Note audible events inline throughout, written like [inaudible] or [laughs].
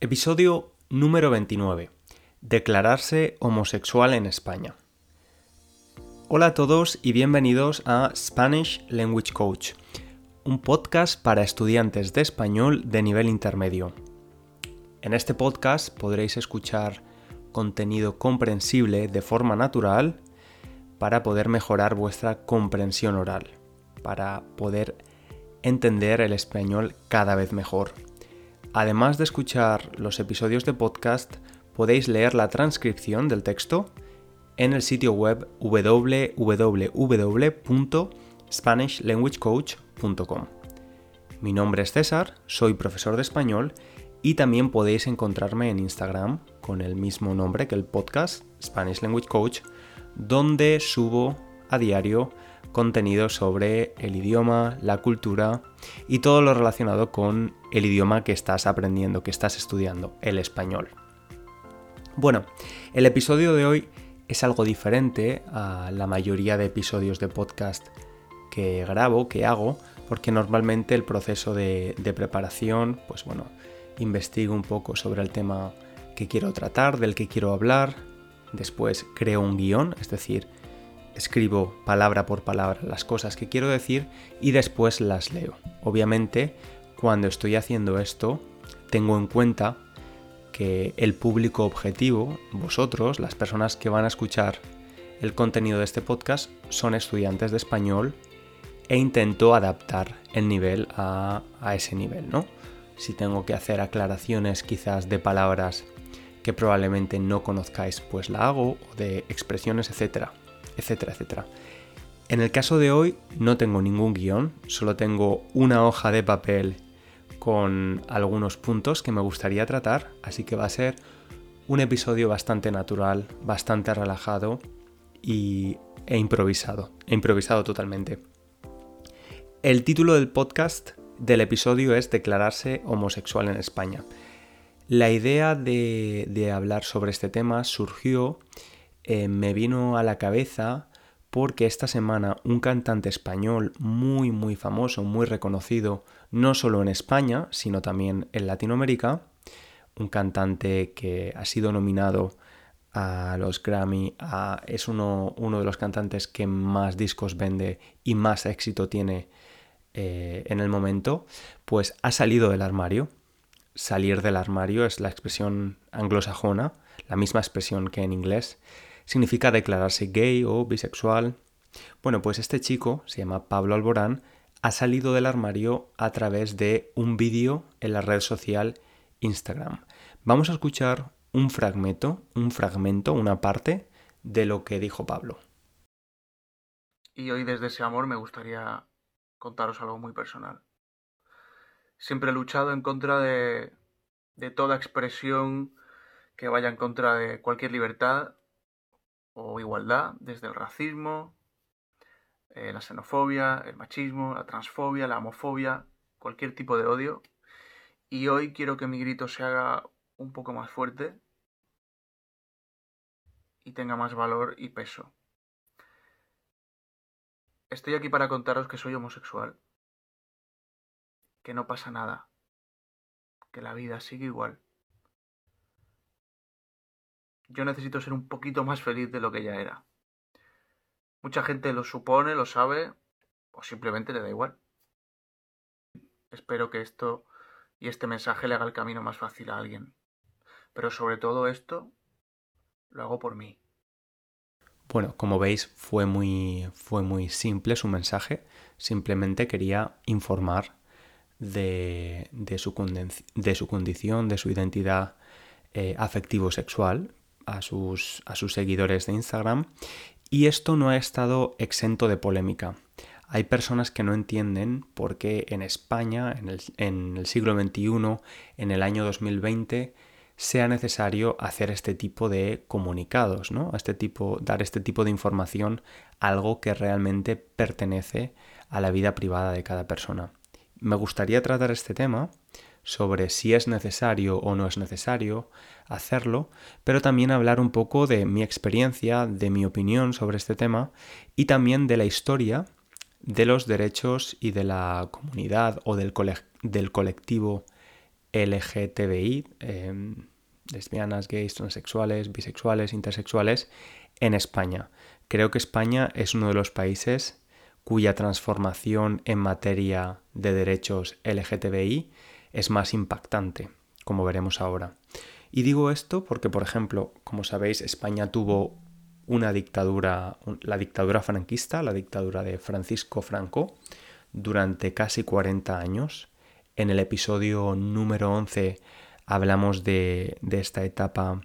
Episodio número 29. Declararse homosexual en España. Hola a todos y bienvenidos a Spanish Language Coach, un podcast para estudiantes de español de nivel intermedio. En este podcast podréis escuchar contenido comprensible de forma natural para poder mejorar vuestra comprensión oral, para poder entender el español cada vez mejor. Además de escuchar los episodios de podcast, podéis leer la transcripción del texto en el sitio web www.spanishlanguagecoach.com. Mi nombre es César, soy profesor de español y también podéis encontrarme en Instagram con el mismo nombre que el podcast, Spanish Language Coach, donde subo a diario contenido sobre el idioma, la cultura y todo lo relacionado con el idioma que estás aprendiendo, que estás estudiando, el español. Bueno, el episodio de hoy es algo diferente a la mayoría de episodios de podcast que grabo, que hago, porque normalmente el proceso de, preparación, pues bueno, investigo un poco sobre el tema que quiero tratar, del que quiero hablar, después creo un guion, es decir, escribo palabra por palabra las cosas que quiero decir y después las leo. Obviamente, cuando estoy haciendo esto, tengo en cuenta que el público objetivo, vosotros, las personas que van a escuchar el contenido de este podcast, son estudiantes de español e intento adaptar el nivel a, ese nivel, ¿no? Si tengo que hacer aclaraciones quizás de palabras que probablemente no conozcáis, pues la hago, o de expresiones, etcétera etcétera, etcétera. En el caso de hoy no tengo ningún guion, solo tengo una hoja de papel con algunos puntos que me gustaría tratar, así que va a ser un episodio bastante natural, bastante relajado y, e improvisado, e improvisado totalmente. El título del podcast del episodio es Declararse homosexual en España. La idea de, de hablar sobre este tema surgió eh, me vino a la cabeza porque esta semana un cantante español muy muy famoso, muy reconocido, no solo en España, sino también en Latinoamérica, un cantante que ha sido nominado a los Grammy, es uno, uno, de los cantantes que más discos vende y más éxito tiene eh, en el momento, pues ha salido del armario. Salir del armario es la expresión anglosajona, la misma expresión que en inglés significa declararse gay o bisexual. Bueno, pues este chico, se llama Pablo Alborán, ha salido del armario a través de un vídeo en la red social Instagram. Vamos a escuchar un fragmento, un fragmento, una parte de lo que dijo Pablo. Y hoy desde ese amor me gustaría contaros algo muy personal. Siempre he luchado en contra de, de toda expresión que vaya en contra de cualquier libertad o igualdad, desde el racismo, eh, la xenofobia, el machismo, la transfobia, la homofobia, cualquier tipo de odio. Y hoy quiero que mi grito se haga un poco más fuerte y tenga más valor y peso. Estoy aquí para contaros que soy homosexual, que no pasa nada, que la vida sigue igual yo necesito ser un poquito más feliz de lo que ya era. Mucha gente lo supone, lo sabe, o simplemente le da igual. Espero que esto y este mensaje le haga el camino más fácil a alguien. Pero sobre todo esto, lo hago por mí. Bueno, como veis, fue muy, fue muy simple su mensaje. Simplemente quería informar de, de, su, de su, condición, de su identidad eh, afectivo-sexual, a sus, a sus seguidores de Instagram y esto no ha estado exento de polémica. Hay personas que no entienden por qué en España, en el, siglo XXI, en el año 2020, sea necesario hacer este tipo de comunicados, ¿no? Este tipo, dar este tipo de información, algo que realmente pertenece a la vida privada de cada persona. Me gustaría tratar este tema sobre si es necesario o no es necesario hacerlo, pero también hablar un poco de mi experiencia, de mi opinión sobre este tema y también de la historia de los derechos y de la comunidad o del, colectivo LGTBI, em, lesbianas, gays, transexuales, bisexuales, intersexuales, en España. Creo que España es uno de los países cuya transformación en materia de derechos LGTBI es más impactante, como veremos ahora. Y digo esto porque, por ejemplo, como sabéis, España tuvo una dictadura, la dictadura franquista, la dictadura de Francisco Franco, durante casi 40 años. En el episodio número 11 hablamos de, esta etapa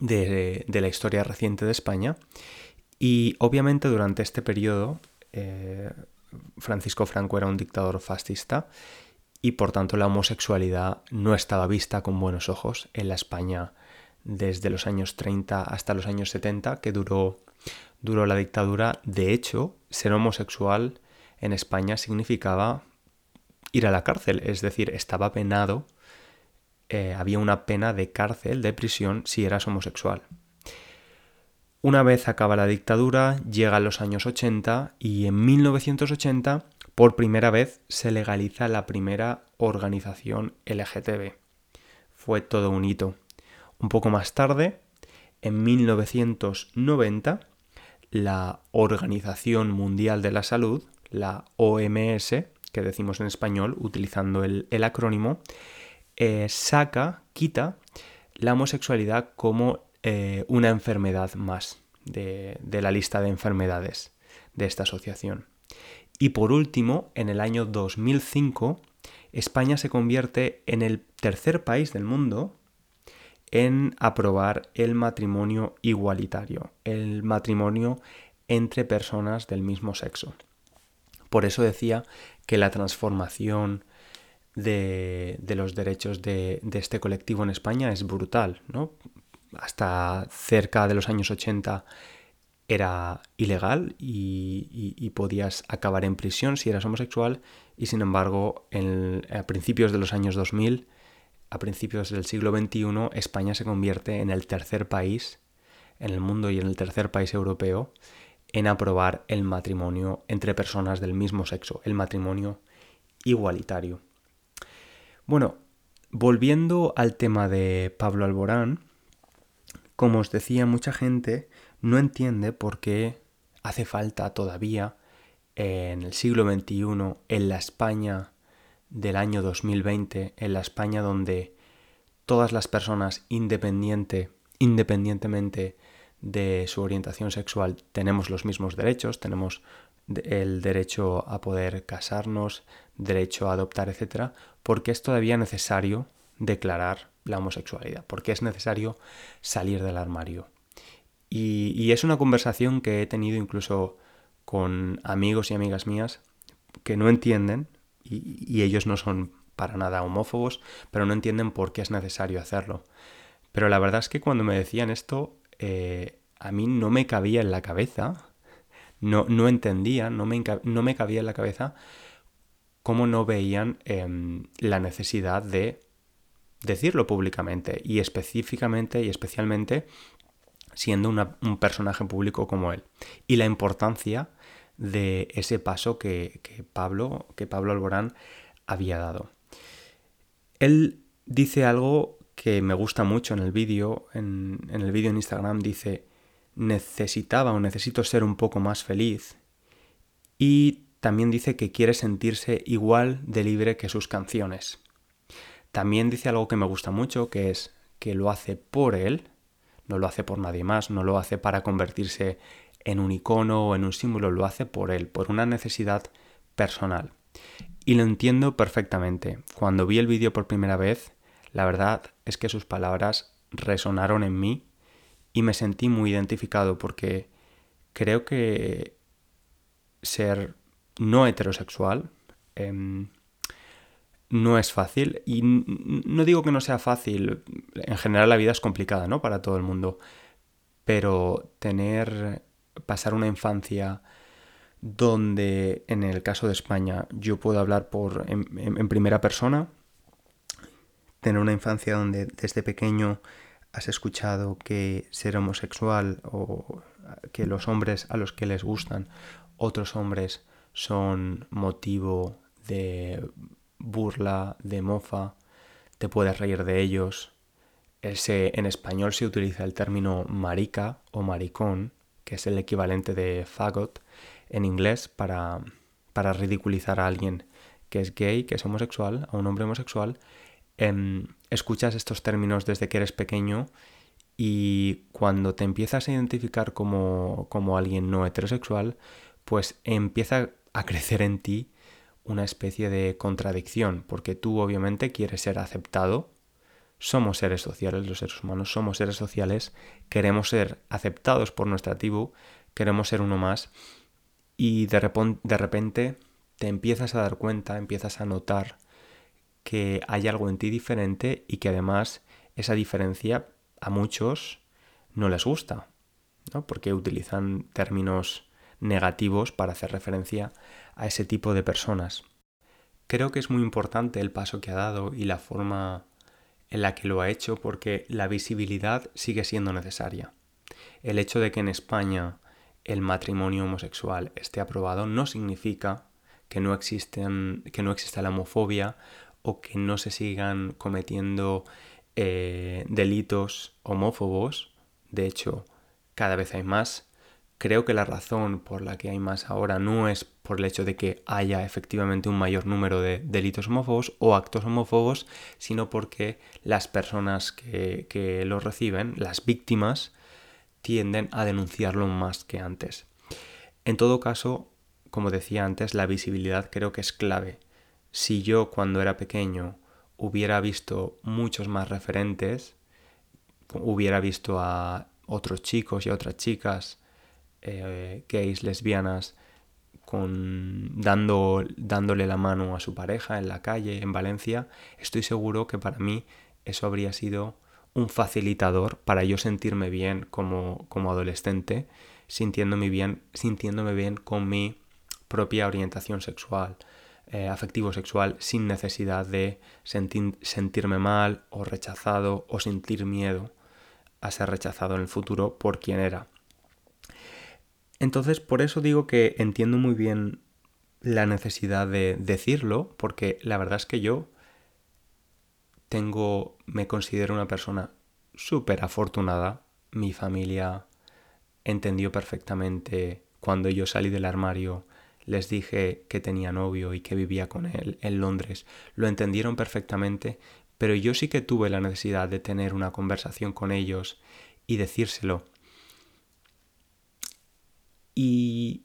de, la historia reciente de España. Y obviamente durante este periodo eh, Francisco Franco era un dictador fascista y por tanto la homosexualidad no estaba vista con buenos ojos en la España desde los años 30 hasta los años 70 que duró, duró la dictadura. De hecho, ser homosexual en España significaba ir a la cárcel, es decir, estaba penado, eh, había una pena de cárcel, de prisión, si eras homosexual. Una vez acaba la dictadura, llegan los años 80 y en 1980 por primera vez se legaliza la primera organización LGTB. Fue todo un hito. Un poco más tarde, en 1990, la Organización Mundial de la Salud, la OMS, que decimos en español utilizando el, acrónimo, eh, saca, quita la homosexualidad como eh, una enfermedad más de, la lista de enfermedades de esta asociación. Y por último, en el año 2005, España se convierte en el tercer país del mundo en aprobar el matrimonio igualitario, el matrimonio entre personas del mismo sexo. Por eso decía que la transformación de, los derechos de, de, este colectivo en España es brutal, ¿no? hasta cerca de los años 80 era ilegal y, podías acabar en prisión si eras homosexual y sin embargo a principios de los años 2000, a principios del siglo XXI, España se convierte en el tercer país en el mundo y en el tercer país europeo en aprobar el matrimonio entre personas del mismo sexo, el matrimonio igualitario. Bueno, volviendo al tema de Pablo Alborán, como os decía, mucha gente no entiende por qué hace falta todavía en el siglo XXI, en la España del año 2020, en la España donde todas las personas independiente, independientemente de su orientación sexual tenemos los mismos derechos, tenemos el derecho a poder casarnos, derecho a adoptar, etc., porque es todavía necesario declarar la homosexualidad, porque es necesario salir del armario. Y, es una conversación que he tenido incluso con amigos y amigas mías que no entienden, y, ellos no son para nada homófobos, pero no entienden por qué es necesario hacerlo. Pero la verdad es que cuando me decían esto, eh, a mí no me cabía en la cabeza, no, no entendía, no me, no me cabía en la cabeza cómo no veían em, la necesidad de decirlo públicamente y específicamente y especialmente siendo un personaje público como él. Y la importancia de ese paso que, Pablo, que Pablo Alborán había dado. Él dice algo que me gusta mucho en el vídeo, en, en el vídeo en Instagram dice, necesitaba o necesito ser un poco más feliz. Y también dice que quiere sentirse igual de libre que sus canciones. También dice algo que me gusta mucho, que es que lo hace por él, no lo hace por nadie más, no lo hace para convertirse en un icono o en un símbolo, lo hace por él, por una necesidad personal. Y lo entiendo perfectamente. Cuando vi el vídeo por primera vez, la verdad es que sus palabras resonaron en mí y me sentí muy identificado porque creo que ser no heterosexual, em, no es fácil y no digo que no sea fácil, en general la vida es complicada, ¿no? Para todo el mundo, pero tener, pasar una infancia donde en el caso de España yo puedo hablar por, en, primera persona, tener una infancia donde desde pequeño has escuchado que ser homosexual o que los hombres a los que les gustan otros hombres son motivo de burla, de mofa, te puedes reír de ellos. en español se utiliza el término marica o maricón, que es el equivalente de fagot en inglés para, para ridiculizar a alguien que es gay, que es homosexual, a un hombre homosexual. Em, escuchas estos términos desde que eres pequeño y cuando te empiezas a identificar como, como alguien no heterosexual, pues empieza a crecer en ti una especie de contradicción, porque tú obviamente quieres ser aceptado, somos seres sociales, los seres humanos somos seres sociales, queremos ser aceptados por nuestra tribu, queremos ser uno más, y de, de repente te empiezas a dar cuenta, empiezas a notar que hay algo en ti diferente y que además esa diferencia a muchos no les gusta, ¿no? porque utilizan términos negativos para hacer referencia a ese tipo de personas. Creo que es muy importante el paso que ha dado y la forma en la que lo ha hecho porque la visibilidad sigue siendo necesaria. El hecho de que en España el matrimonio homosexual esté aprobado no significa que no, existen, que no exista la homofobia o que no se sigan cometiendo eh, delitos homófobos. De hecho, cada vez hay más. Creo que la razón por la que hay más ahora no es por el hecho de que haya efectivamente un mayor número de delitos homófobos o actos homófobos, sino porque las personas que, los reciben, las víctimas, tienden a denunciarlo más que antes. En todo caso, como decía antes, la visibilidad creo que es clave. Si yo cuando era pequeño hubiera visto muchos más referentes, hubiera visto a otros chicos y a otras chicas eh, gays, lesbianas, con, dando, dándole la mano a su pareja en la calle, en Valencia, estoy seguro que para mí eso habría sido un facilitador para yo sentirme bien como, como adolescente, sintiéndome bien, sintiéndome bien con mi propia orientación sexual, eh, afectivo sexual, sin necesidad de sentirme mal o rechazado o sentir miedo a ser rechazado en el futuro por quien era. Entonces, por eso digo que entiendo muy bien la necesidad de decirlo, porque la verdad es que yo tengo, me considero una persona súper afortunada. Mi familia entendió perfectamente cuando yo salí del armario, les dije que tenía novio y que vivía con él en Londres. Lo entendieron perfectamente, pero yo sí que tuve la necesidad de tener una conversación con ellos y decírselo. Y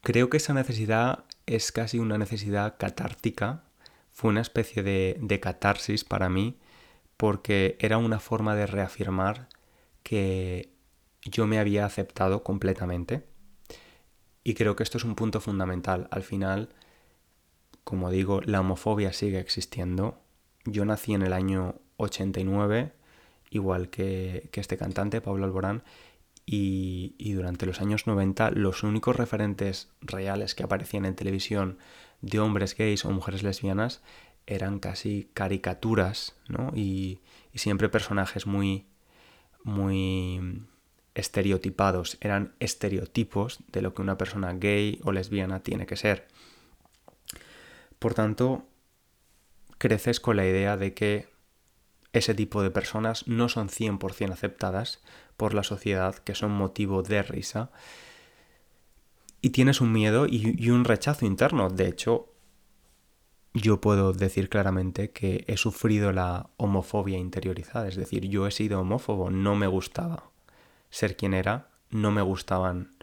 creo que esa necesidad es casi una necesidad catártica. Fue una especie de, de catarsis para mí porque era una forma de reafirmar que yo me había aceptado completamente. Y creo que esto es un punto fundamental. Al final, como digo, la homofobia sigue existiendo. Yo nací en el año 89, igual que, que este cantante, Pablo Alborán, y, durante los años 90 los únicos referentes reales que aparecían en televisión de hombres gays o mujeres lesbianas eran casi caricaturas, ¿no? Y, y siempre personajes muy, muy estereotipados, eran estereotipos de lo que una persona gay o lesbiana tiene que ser. Por tanto, creces con la idea de que ese tipo de personas no son 100% aceptadas por la sociedad, que son motivo de risa. Y tienes un miedo y, un rechazo interno. De hecho, yo puedo decir claramente que he sufrido la homofobia interiorizada. Es decir, yo he sido homófobo, no me gustaba ser quien era, no me gustaban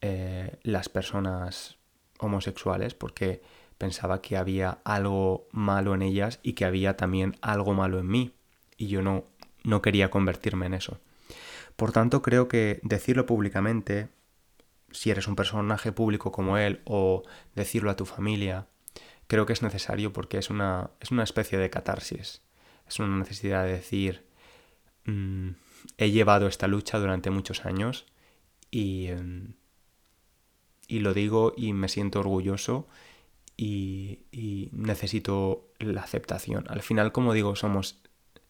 eh, las personas homosexuales porque pensaba que había algo malo en ellas y que había también algo malo en mí y yo no, no quería convertirme en eso. Por tanto, creo que decirlo públicamente, si eres un personaje público como él, o decirlo a tu familia, creo que es necesario porque es una, es una especie de catarsis. Es una necesidad de decir, mm, he llevado esta lucha durante muchos años y, em, y lo digo y me siento orgulloso y, y necesito la aceptación. Al final, como digo, somos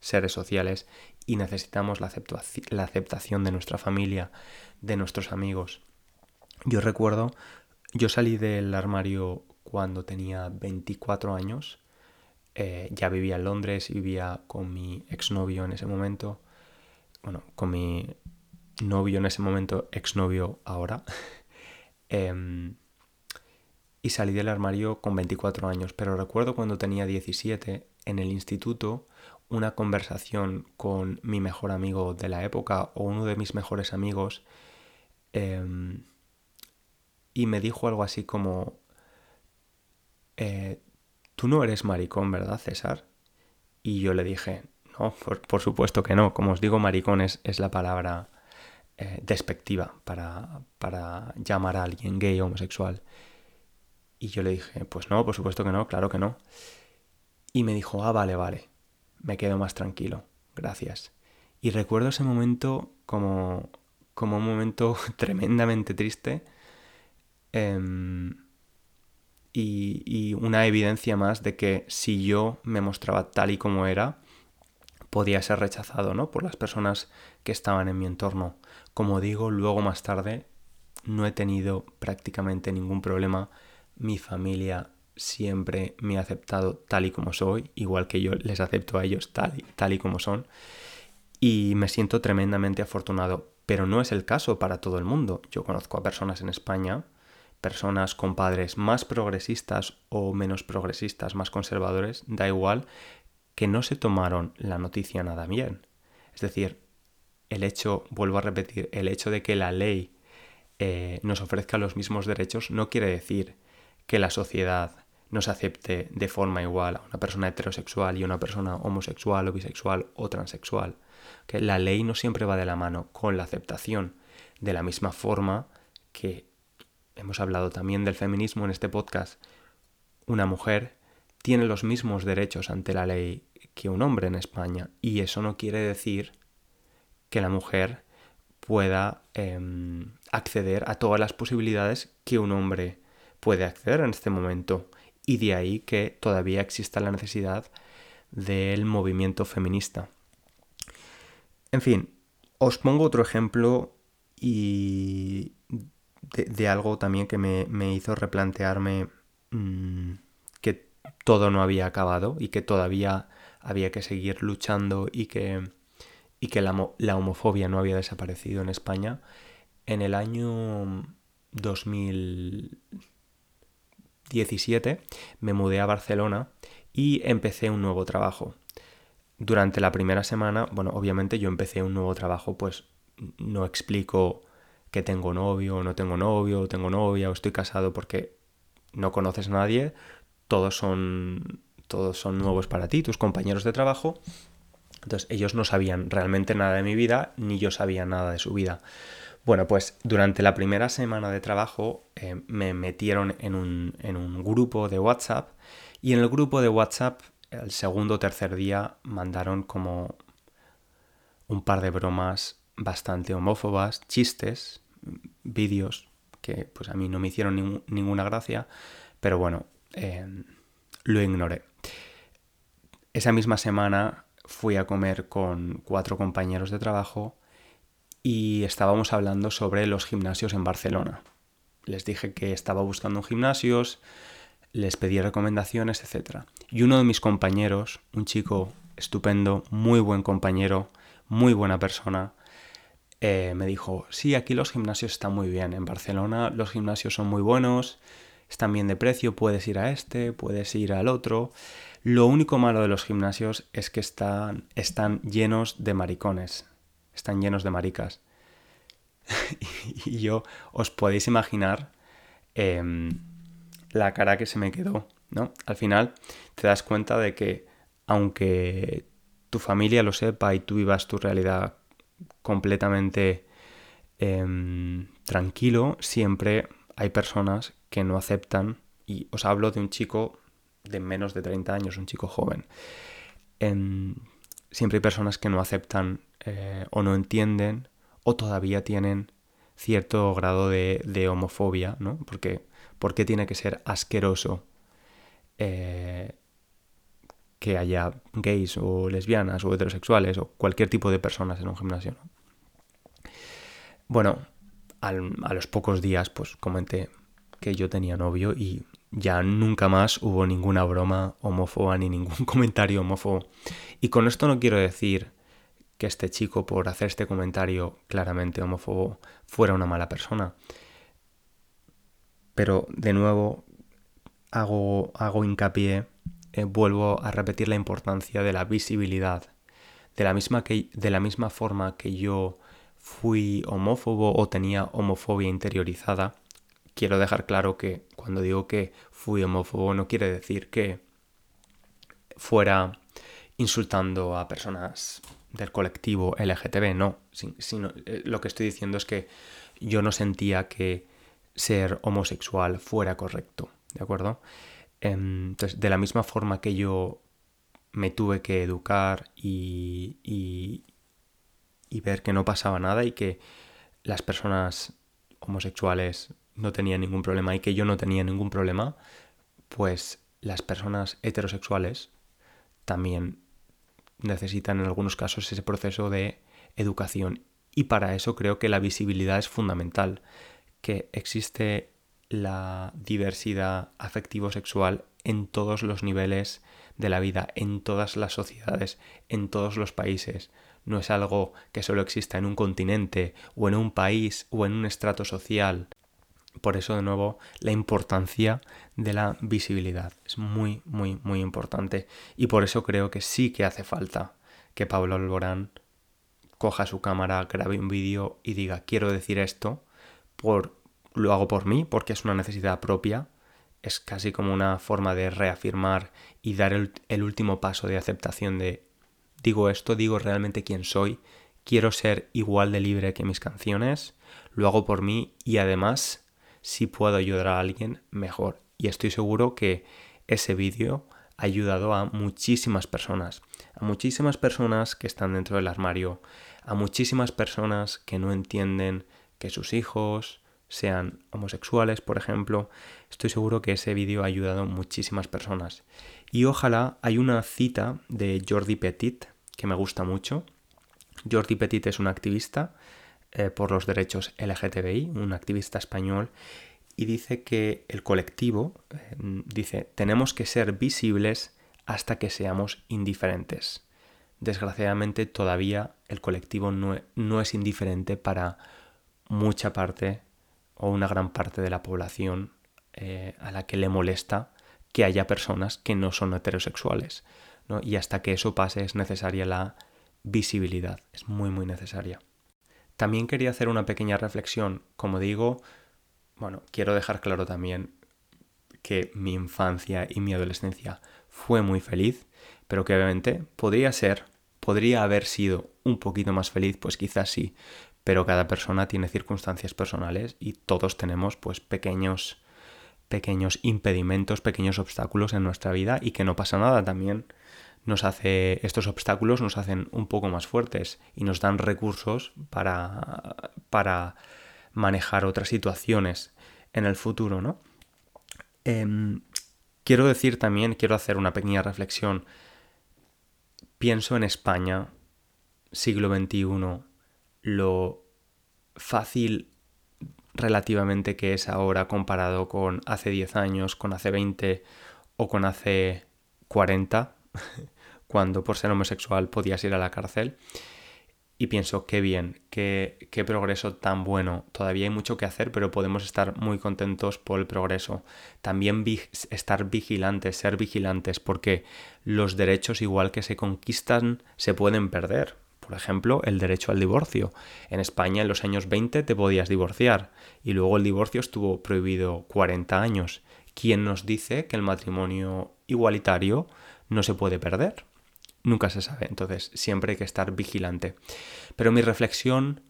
seres sociales y necesitamos la, aceptación de nuestra familia, de nuestros amigos. Yo recuerdo, yo salí del armario cuando tenía 24 años eh, ya vivía en Londres, vivía con mi exnovio en ese momento, bueno, con mi novio en ese momento, exnovio ahora. [laughs] Em, y salí del armario con 24 años, pero recuerdo cuando tenía 17 en el instituto una conversación con mi mejor amigo de la época o uno de mis mejores amigos em, y me dijo algo así como, eh, tú no eres maricón, ¿verdad, César? Y yo le dije, no, por, supuesto que no, como os digo, maricón es, la palabra eh, despectiva para, para llamar a alguien gay o homosexual. Y yo le dije, pues no, por supuesto que no, claro que no. Y me dijo, ah, vale, vale, me quedo más tranquilo, gracias. Y recuerdo ese momento como, como un momento [laughs] tremendamente triste em, y, y, una evidencia más de que si yo me mostraba tal y como era, podía ser rechazado ¿no? por las personas que estaban en mi entorno. Como digo, luego más tarde no he tenido prácticamente ningún problema mi familia siempre me ha aceptado tal y como soy, igual que yo les acepto a ellos tal y, tal y como son. Y me siento tremendamente afortunado, pero no es el caso para todo el mundo. Yo conozco a personas en España, personas con padres más progresistas o menos progresistas, más conservadores, da igual, que no se tomaron la noticia nada bien. Es decir, el hecho, vuelvo a repetir, el hecho de que la ley eh, nos ofrezca los mismos derechos no quiere decir que la sociedad nos acepte de forma igual a una persona heterosexual y a una persona homosexual o bisexual o transexual. Que la ley no siempre va de la mano con la aceptación, de la misma forma que hemos hablado también del feminismo en este podcast. Una mujer tiene los mismos derechos ante la ley que un hombre en España y eso no quiere decir que la mujer pueda em, acceder a todas las posibilidades que un hombre puede acceder en este momento. Y de ahí que todavía exista la necesidad del movimiento feminista. En fin, os pongo otro ejemplo y de, algo también que me, hizo replantearme mm, que todo no había acabado y que todavía había que seguir luchando y que, y que la, la homofobia no había desaparecido en España. En el año 2000, 17 me mudé a Barcelona y empecé un nuevo trabajo. Durante la primera semana, bueno, obviamente yo empecé un nuevo trabajo, pues no explico que tengo novio no tengo novio, tengo novia o estoy casado porque no conoces a nadie, todos son todos son nuevos para ti, tus compañeros de trabajo. Entonces, ellos no sabían realmente nada de mi vida, ni yo sabía nada de su vida. Bueno, pues durante la primera semana de trabajo eh, me metieron en un, en un, grupo de WhatsApp y en el grupo de WhatsApp el segundo o tercer día mandaron como un par de bromas bastante homófobas, chistes, vídeos que pues a mí no me hicieron ninguna gracia, pero bueno, em, lo ignoré. Esa misma semana fui a comer con cuatro compañeros de trabajo y estábamos hablando sobre los gimnasios en Barcelona. Les dije que estaba buscando gimnasios, les pedí recomendaciones, etc. Y uno de mis compañeros, un chico estupendo, muy buen compañero, muy buena persona, eh, me dijo, sí, aquí los gimnasios están muy bien, en Barcelona los gimnasios son muy buenos, están bien de precio, puedes ir a este, puedes ir al otro. Lo único malo de los gimnasios es que están, están llenos de maricones, están llenos de maricas. [laughs] y yo os podéis imaginar em, la cara que se me quedó, ¿no? Al final te das cuenta de que aunque tu familia lo sepa y tú vivas tu realidad completamente em, tranquilo, siempre hay personas que no aceptan, y os hablo de un chico de menos de 30 años, un chico joven. Em, siempre hay personas que no aceptan eh, o no entienden o todavía tienen cierto grado de, homofobia, ¿no? Porque ¿por qué tiene que ser asqueroso eh, que haya gays o lesbianas o heterosexuales o cualquier tipo de personas en un gimnasio? Bueno, a los pocos días pues comenté que yo tenía novio y ya nunca más hubo ninguna broma homófoba ni ningún [laughs] comentario homófobo. Y con esto no quiero decir este chico por hacer este comentario claramente homófobo fuera una mala persona. Pero de nuevo hago, hago hincapié, eh, vuelvo a repetir la importancia de la visibilidad. De la, misma que, de la misma forma que yo fui homófobo o tenía homofobia interiorizada, quiero dejar claro que cuando digo que fui homófobo no quiere decir que fuera insultando a personas del colectivo LGTB, no, sino, eh, lo que estoy diciendo es que yo no sentía que ser homosexual fuera correcto, ¿de acuerdo? Em, entonces, de la misma forma que yo me tuve que educar y, y, y ver que no pasaba nada y que las personas homosexuales no tenían ningún problema y que yo no tenía ningún problema, pues las personas heterosexuales también necesitan en algunos casos ese proceso de educación y para eso creo que la visibilidad es fundamental, que existe la diversidad afectivo-sexual en todos los niveles de la vida, en todas las sociedades, en todos los países. No es algo que solo exista en un continente o en un país o en un estrato social. Por eso, de nuevo, la importancia de la visibilidad es muy, muy, muy importante. Y por eso creo que sí que hace falta que Pablo Alborán coja su cámara, grabe un vídeo y diga, quiero decir esto, por, lo hago por mí, porque es una necesidad propia, es casi como una forma de reafirmar y dar el, el último paso de aceptación de, digo esto, digo realmente quién soy, quiero ser igual de libre que mis canciones, lo hago por mí y además si puedo ayudar a alguien, mejor. Y estoy seguro que ese vídeo ha ayudado a muchísimas personas, a muchísimas personas que están dentro del armario, a muchísimas personas que no entienden que sus hijos sean homosexuales, por ejemplo. Estoy seguro que ese vídeo ha ayudado a muchísimas personas. Y ojalá hay una cita de Jordi Petit que me gusta mucho. Jordi Petit es un activista eh, por los derechos LGTBI, un activista español, y dice que el colectivo, eh, dice, tenemos que ser visibles hasta que seamos indiferentes. Desgraciadamente todavía el colectivo no, no es indiferente para mucha parte o una gran parte de la población eh, a la que le molesta que haya personas que no son heterosexuales. Y hasta que eso pase es necesaria la visibilidad, es muy muy necesaria. También quería hacer una pequeña reflexión. Como digo, bueno, quiero dejar claro también que mi infancia y mi adolescencia fue muy feliz, pero que obviamente podría ser, podría haber sido un poquito más feliz, pues quizás sí, pero cada persona tiene circunstancias personales y todos tenemos pues pequeños pequeños impedimentos, pequeños obstáculos en nuestra vida y que no pasa nada también nos hace, estos obstáculos nos hacen un poco más fuertes y nos dan recursos para, para manejar otras situaciones en el futuro, ¿no? Em, quiero decir también, quiero hacer una pequeña reflexión. Pienso en España, siglo XXI, lo fácil relativamente que es ahora comparado con hace 10 años, con hace 20 o con hace 40 [laughs] cuando por ser homosexual podías ir a la cárcel. Y pienso, qué bien, qué, qué progreso tan bueno. Todavía hay mucho que hacer, pero podemos estar muy contentos por el progreso. También estar vigilantes, ser vigilantes, porque los derechos igual que se conquistan se pueden perder. Por ejemplo, el derecho al divorcio. En España en los años 20 te podías divorciar y luego el divorcio estuvo prohibido 40 años. ¿Quién nos dice que el matrimonio igualitario no se puede perder? Nunca se sabe, entonces siempre hay que estar vigilante. Pero mi reflexión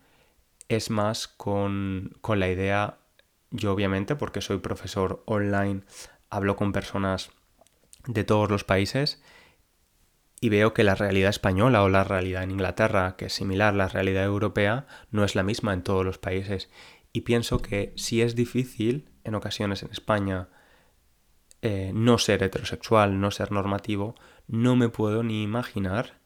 es más con, con la idea, yo obviamente, porque soy profesor online, hablo con personas de todos los países y veo que la realidad española o la realidad en Inglaterra, que es similar a la realidad europea, no es la misma en todos los países. Y pienso que si es difícil en ocasiones en España eh, no ser heterosexual, no ser normativo, no me puedo ni imaginar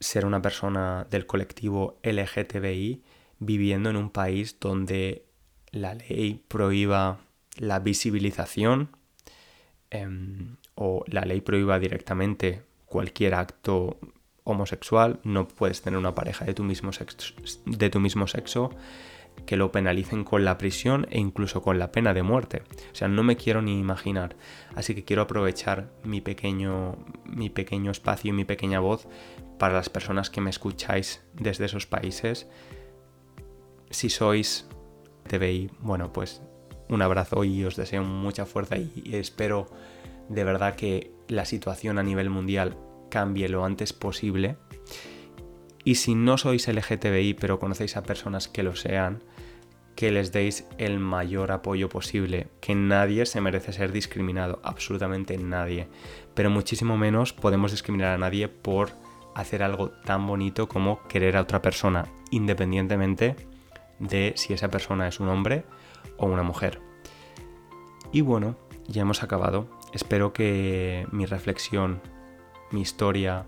ser una persona del colectivo LGTBI viviendo en un país donde la ley prohíba la visibilización em, o la ley prohíba directamente cualquier acto homosexual, no puedes tener una pareja de tu mismo sexo, de tu mismo sexo que lo penalicen con la prisión e incluso con la pena de muerte. O sea, no me quiero ni imaginar. Así que quiero aprovechar mi pequeño, mi pequeño espacio y mi pequeña voz para las personas que me escucháis desde esos países. Si sois TVI, bueno, pues un abrazo y os deseo mucha fuerza y espero de verdad que la situación a nivel mundial cambie lo antes posible. Y si no sois LGTBI pero conocéis a personas que lo sean, que les deis el mayor apoyo posible, que nadie se merece ser discriminado, absolutamente nadie, pero muchísimo menos podemos discriminar a nadie por hacer algo tan bonito como querer a otra persona, independientemente de si esa persona es un hombre o una mujer. Y bueno, ya hemos acabado. Espero que mi reflexión mi historia,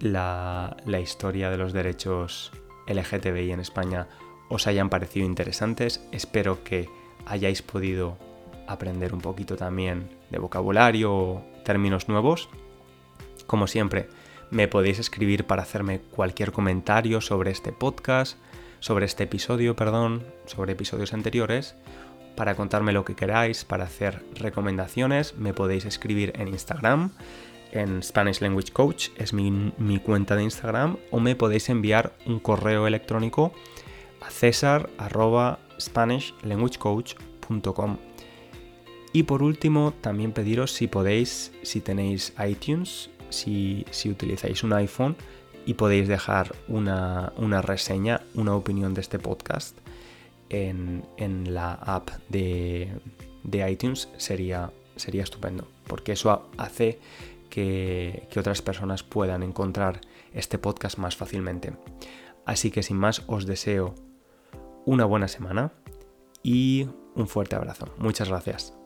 la, historia de los derechos LGTBI en España os hayan parecido interesantes. Espero que hayáis podido aprender un poquito también de vocabulario términos nuevos. Como siempre, me podéis escribir para hacerme cualquier comentario sobre este podcast, sobre este episodio, perdón, sobre episodios anteriores. Para contarme lo que queráis, para hacer recomendaciones, me podéis escribir en Instagram en Spanish Language Coach, es mi, cuenta de Instagram, o me podéis enviar un correo electrónico a cesar.spanishlanguagecoach.com. Y por último, también pediros si podéis, si tenéis iTunes, si, utilizáis un iPhone y podéis dejar una, reseña, una opinión de este podcast en, la app de, iTunes, sería, sería estupendo, porque eso hace que, otras personas puedan encontrar este podcast más fácilmente. Así que sin más os deseo una buena semana y un fuerte abrazo. Muchas gracias.